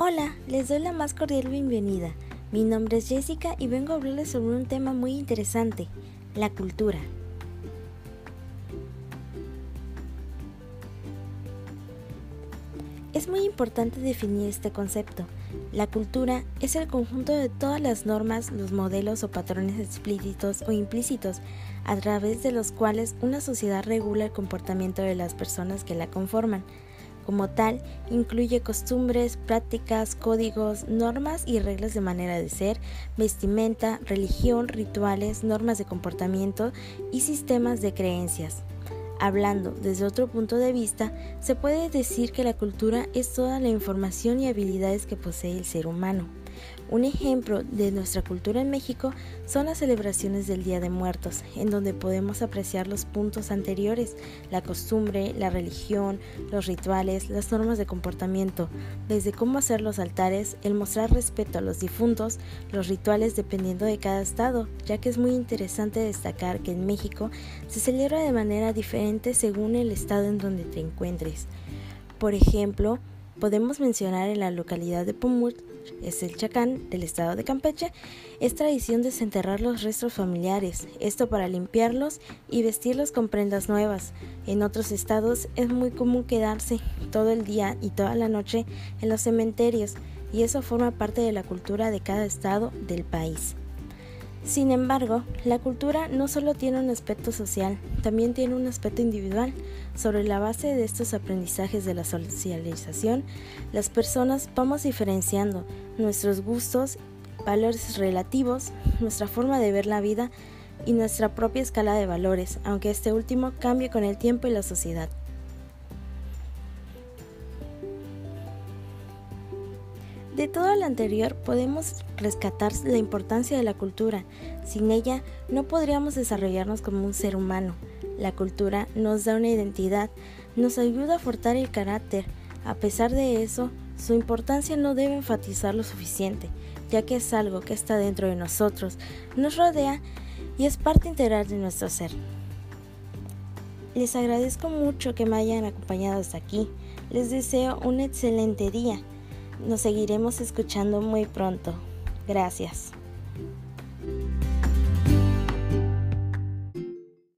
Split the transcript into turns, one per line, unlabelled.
Hola, les doy la más cordial bienvenida. Mi nombre es Jessica y vengo a hablarles sobre un tema muy interesante, la cultura. Es muy importante definir este concepto. La cultura es el conjunto de todas las normas, los modelos o patrones explícitos o implícitos a través de los cuales una sociedad regula el comportamiento de las personas que la conforman. Como tal, incluye costumbres, prácticas, códigos, normas y reglas de manera de ser, vestimenta, religión, rituales, normas de comportamiento y sistemas de creencias. Hablando desde otro punto de vista, se puede decir que la cultura es toda la información y habilidades que posee el ser humano. Un ejemplo de nuestra cultura en México son las celebraciones del Día de Muertos, en donde podemos apreciar los puntos anteriores, la costumbre, la religión, los rituales, las normas de comportamiento, desde cómo hacer los altares, el mostrar respeto a los difuntos, los rituales dependiendo de cada estado, ya que es muy interesante destacar que en México se celebra de manera diferente según el estado en donde te encuentres. Por ejemplo, podemos mencionar en la localidad de Pumut es el chacán del estado de Campeche, es tradición desenterrar los restos familiares, esto para limpiarlos y vestirlos con prendas nuevas. En otros estados es muy común quedarse todo el día y toda la noche en los cementerios, y eso forma parte de la cultura de cada estado del país. Sin embargo, la cultura no solo tiene un aspecto social, también tiene un aspecto individual. Sobre la base de estos aprendizajes de la socialización, las personas vamos diferenciando nuestros gustos, valores relativos, nuestra forma de ver la vida y nuestra propia escala de valores, aunque este último cambie con el tiempo y la sociedad. De todo lo anterior podemos rescatar la importancia de la cultura. Sin ella no podríamos desarrollarnos como un ser humano. La cultura nos da una identidad, nos ayuda a fortar el carácter. A pesar de eso, su importancia no debe enfatizar lo suficiente, ya que es algo que está dentro de nosotros, nos rodea y es parte integral de nuestro ser. Les agradezco mucho que me hayan acompañado hasta aquí. Les deseo un excelente día. Nos seguiremos escuchando muy pronto. Gracias.